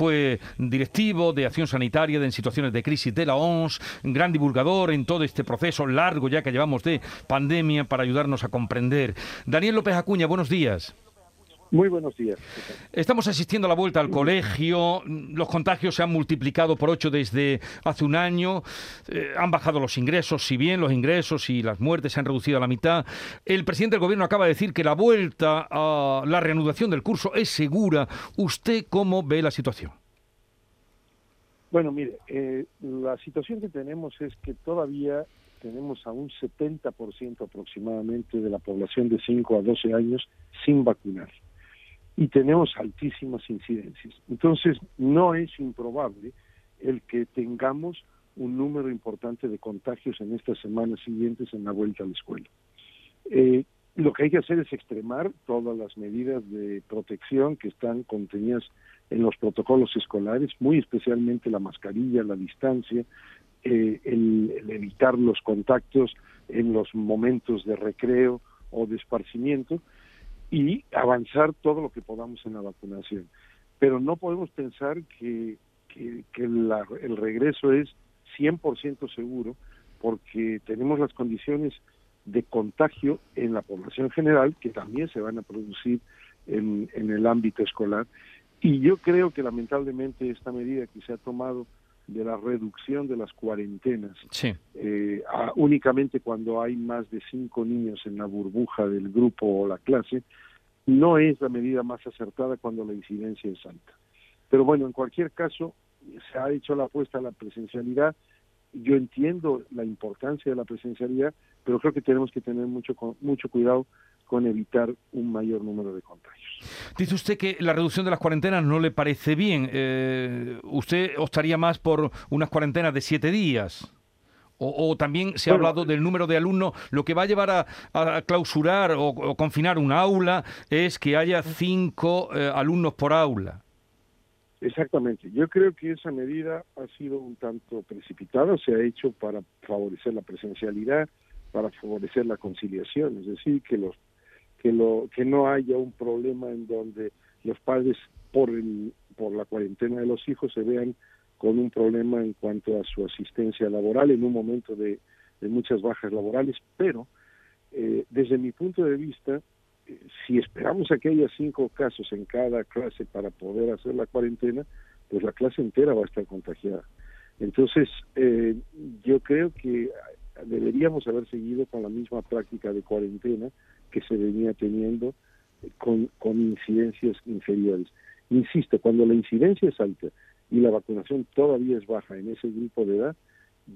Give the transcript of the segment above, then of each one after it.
fue directivo de acción sanitaria en situaciones de crisis de la OMS, gran divulgador en todo este proceso largo ya que llevamos de pandemia para ayudarnos a comprender. Daniel López Acuña, buenos días. Muy buenos días. Estamos asistiendo a la vuelta al colegio. Los contagios se han multiplicado por ocho desde hace un año. Eh, han bajado los ingresos, si bien los ingresos y las muertes se han reducido a la mitad. El presidente del gobierno acaba de decir que la vuelta a la reanudación del curso es segura. ¿Usted cómo ve la situación? Bueno, mire, eh, la situación que tenemos es que todavía tenemos a un 70% aproximadamente de la población de 5 a 12 años sin vacunar y tenemos altísimas incidencias. Entonces, no es improbable el que tengamos un número importante de contagios en estas semanas siguientes en la vuelta a la escuela. Eh, lo que hay que hacer es extremar todas las medidas de protección que están contenidas en los protocolos escolares, muy especialmente la mascarilla, la distancia, eh, el, el, evitar los contactos en los momentos de recreo o de esparcimiento, y avanzar todo lo que podamos en la vacunación. Pero no podemos pensar que, que, el regreso es 100% seguro porque tenemos las condiciones de contagio en la población general que también se van a producir en, en el ámbito escolar. Y yo creo que lamentablemente esta medida que se ha tomado de la reducción de las cuarentenas, eh, únicamente cuando hay más de cinco niños en la burbuja del grupo o la clase, no es la medida más acertada cuando la incidencia es alta. Pero bueno, en cualquier caso, se ha hecho la apuesta a la presencialidad. Yo entiendo la importancia de la presencialidad, pero creo que tenemos que tener mucho, mucho cuidado con evitar un mayor número de contagios. Dice usted que la reducción de las cuarentenas no le parece bien. Eh, ¿Usted optaría más por unas cuarentenas de siete días? O, también se ha hablado del número de alumnos. Lo que va a llevar a, clausurar o, confinar un aula es que haya cinco eh, alumnos por aula. Exactamente. Yo creo que esa medida ha sido un tanto precipitada. Se ha hecho para favorecer la presencialidad, para favorecer la conciliación. Es decir, que los que lo que no haya un problema en donde los padres por el, por la cuarentena de los hijos se vean con un problema en cuanto a su asistencia laboral en un momento de, muchas bajas laborales, pero eh, desde mi punto de vista, eh, si esperamos a que haya cinco casos en cada clase para poder hacer la cuarentena, pues la clase entera va a estar contagiada. Entonces, eh, yo creo que deberíamos haber seguido con la misma práctica de cuarentena que se venía teniendo con, con incidencias inferiores. Insisto, cuando la incidencia es alta y la vacunación todavía es baja en ese grupo de edad,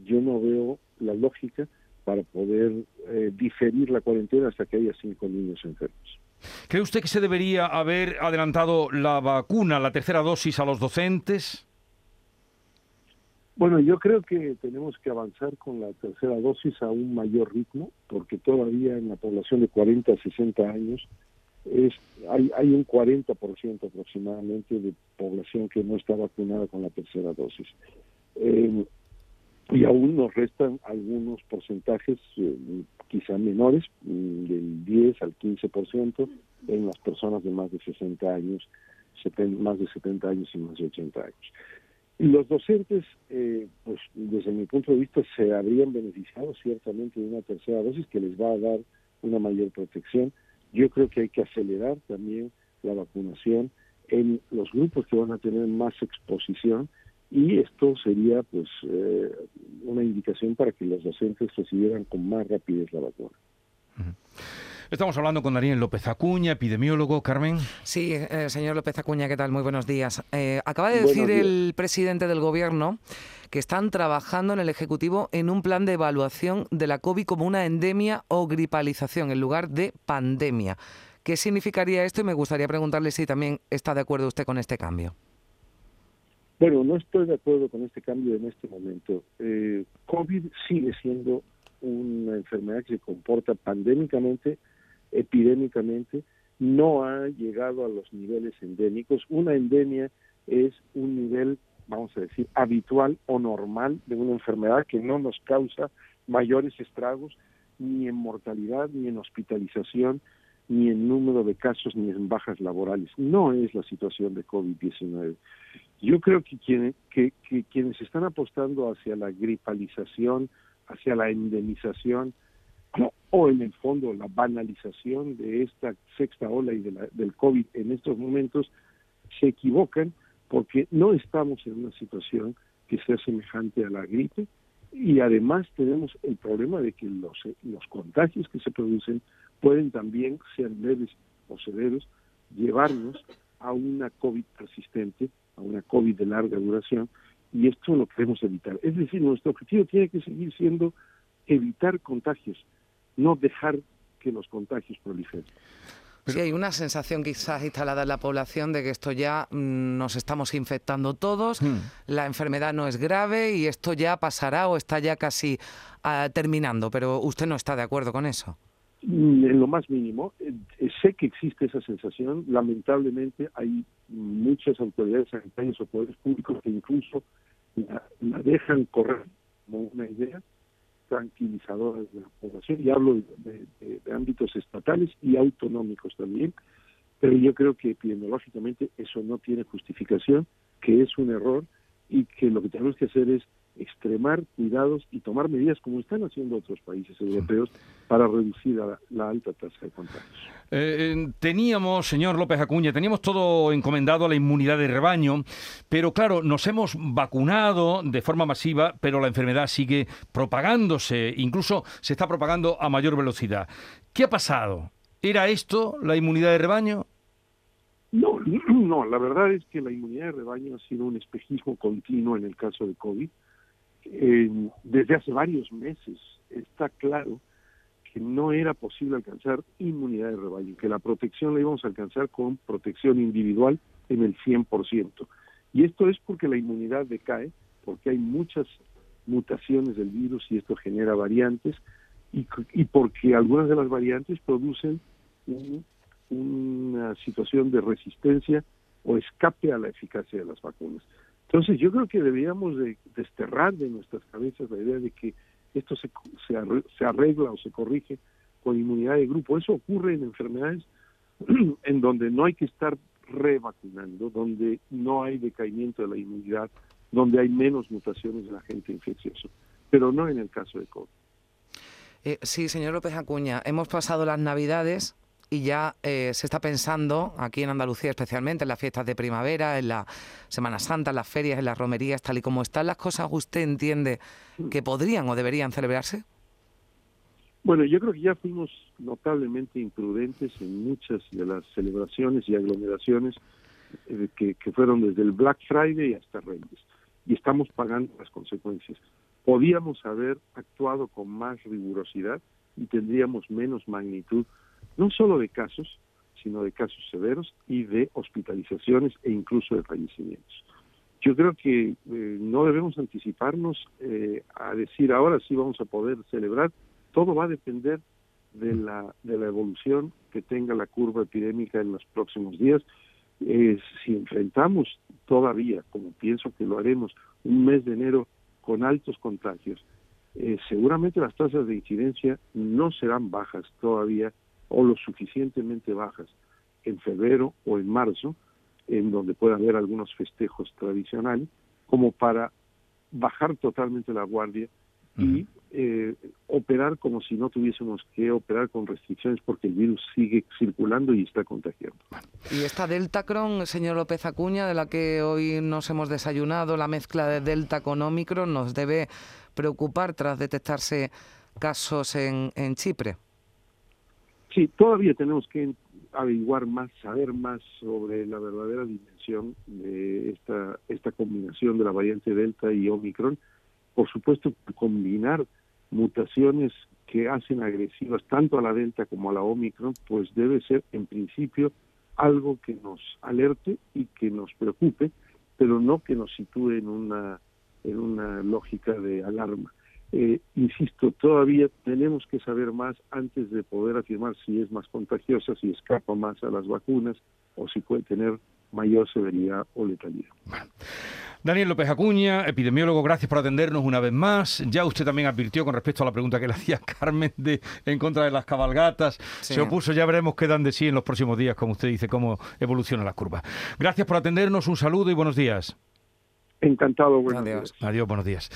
yo no veo la lógica para poder eh, diferir la cuarentena hasta que haya cinco niños enfermos. ¿Cree usted que se debería haber adelantado la vacuna, la tercera dosis a los docentes? Bueno, yo creo que tenemos que avanzar con la tercera dosis a un mayor ritmo, porque todavía en la población de 40 a 60 años es, hay, hay un 40% aproximadamente de población que no está vacunada con la tercera dosis. Eh, y aún nos restan algunos porcentajes eh, quizá menores, mm, del 10 al 15% en las personas de más de 60 años, más de 70 años y más de 80 años. Los docentes, eh, pues desde mi punto de vista, se habrían beneficiado ciertamente de una tercera dosis que les va a dar una mayor protección yo creo que hay que acelerar también la vacunación en los grupos que van a tener más exposición y esto sería pues eh, una indicación para que los docentes recibieran con más rapidez la vacuna. Estamos hablando con Daniel López Acuña, epidemiólogo. Carmen. Sí, eh, señor López Acuña, ¿qué tal? Muy buenos días. Eh, acaba de decir el presidente del Gobierno que están trabajando en el Ejecutivo en un plan de evaluación de la COVID como una endemia o gripalización en lugar de pandemia. ¿Qué significaría esto? Y me gustaría preguntarle si también está de acuerdo usted con este cambio. Bueno, no estoy de acuerdo con este cambio en este momento. Eh, COVID sigue siendo una enfermedad que se comporta pandémicamente epidémicamente, no ha llegado a los niveles endémicos. Una endemia es un nivel, vamos a decir, habitual o normal de una enfermedad que no nos causa mayores estragos ni en mortalidad, ni en hospitalización, ni en número de casos, ni en bajas laborales. No es la situación de COVID-19. Yo creo que, que, quienes están apostando hacia la gripalización, hacia la endemización, o en el fondo la banalización de esta sexta ola y de la, del COVID en estos momentos, se equivocan porque no estamos en una situación que sea semejante a la gripe y además tenemos el problema de que los, los contagios que se producen pueden también ser leves o severos, llevarnos a una COVID persistente, a una COVID de larga duración, y esto lo queremos evitar. Es decir, nuestro objetivo tiene que seguir siendo evitar contagios, no dejar que los contagios proliferen. Sí, hay una sensación quizás instalada en la población de que esto ya mm, nos estamos infectando todos, hmm. la enfermedad no es grave y esto ya pasará o está ya casi ah, terminando, pero usted no está de acuerdo con eso. Mm, en lo más mínimo. Eh, sé que existe esa sensación. Lamentablemente hay muchas autoridades sanitarias o poderes públicos que incluso la, dejan correr como una idea tranquilizadora de la población. Y hablo de, ámbitos estatales y autonómicos también. Pero yo creo que epidemiológicamente eso no tiene justificación, que es un error y que lo que tenemos que hacer es extremar cuidados y tomar medidas como están haciendo otros países europeos para reducir la, alta tasa de contagios. Eh, teníamos, señor López Acuña, teníamos todo encomendado a la inmunidad de rebaño, pero claro, nos hemos vacunado de forma masiva, pero la enfermedad sigue propagándose, incluso se está propagando a mayor velocidad. ¿Qué ha pasado? ¿Era esto la inmunidad de rebaño? No, no, la verdad es que la inmunidad de rebaño ha sido un espejismo continuo en el caso de COVID desde hace varios meses está claro que no era posible alcanzar inmunidad de rebaño, que la protección la íbamos a alcanzar con protección individual en el 100%. Y esto es porque la inmunidad decae, porque hay muchas mutaciones del virus y esto genera variantes, y, porque algunas de las variantes producen una situación de resistencia o escape a la eficacia de las vacunas. Entonces yo creo que deberíamos de desterrar de nuestras cabezas la idea de que esto se, se, arregla o se corrige con inmunidad de grupo. Eso ocurre en enfermedades en donde no hay que estar revacunando, donde no hay decaimiento de la inmunidad, donde hay menos mutaciones la agente infeccioso, pero no en el caso de COVID. Eh, sí, señor López Acuña, hemos pasado las Navidades y ya eh, se está pensando, aquí en Andalucía especialmente, en las fiestas de primavera, en la Semana Santa, en las ferias, en las romerías, tal y como están las cosas, ¿usted entiende que podrían o deberían celebrarse? Bueno, yo creo que ya fuimos notablemente imprudentes en muchas de las celebraciones y aglomeraciones eh, que, que fueron desde el Black Friday hasta Reyes, y estamos pagando las consecuencias. Podíamos haber actuado con más rigurosidad y tendríamos menos magnitud no solo de casos, sino de casos severos y de hospitalizaciones e incluso de fallecimientos. Yo creo que eh, no debemos anticiparnos eh, a decir ahora sí vamos a poder celebrar. Todo va a depender de la, de la evolución que tenga la curva epidémica en los próximos días. Eh, si enfrentamos todavía, como pienso que lo haremos, un mes de enero con altos contagios, seguramente las tasas de incidencia no serán bajas todavía o lo suficientemente bajas en febrero o en marzo, en donde pueda haber algunos festejos tradicionales, como para bajar totalmente la guardia y eh, operar como si no tuviésemos que operar con restricciones porque el virus sigue circulando y está contagiando. Y esta Delta Cron, señor López Acuña, de la que hoy nos hemos desayunado, la mezcla de Delta con Omicron, nos debe preocupar tras detectarse casos en, en Chipre. Sí, todavía tenemos que averiguar más, saber más sobre la verdadera dimensión de esta, esta combinación de la variante Delta y Omicron. Por supuesto, combinar mutaciones que hacen agresivas tanto a la Delta como a la Omicron, pues debe ser en principio algo que nos alerte y que nos preocupe, pero no que nos sitúe en una, en una lógica de alarma. Eh, insisto, todavía tenemos que saber más antes de poder afirmar si es más contagiosa, si escapa más a las vacunas o si puede tener mayor severidad o letalidad. Daniel López Acuña, epidemiólogo, gracias por atendernos una vez más. Ya usted también advirtió con respecto a la pregunta que le hacía Carmen de en contra de las cabalgatas. Se opuso, ya veremos qué dan de sí en los próximos días, como usted dice, cómo evolucionan las curvas. Gracias por atendernos, un saludo y buenos días. Encantado, buenos días. Adiós, buenos días.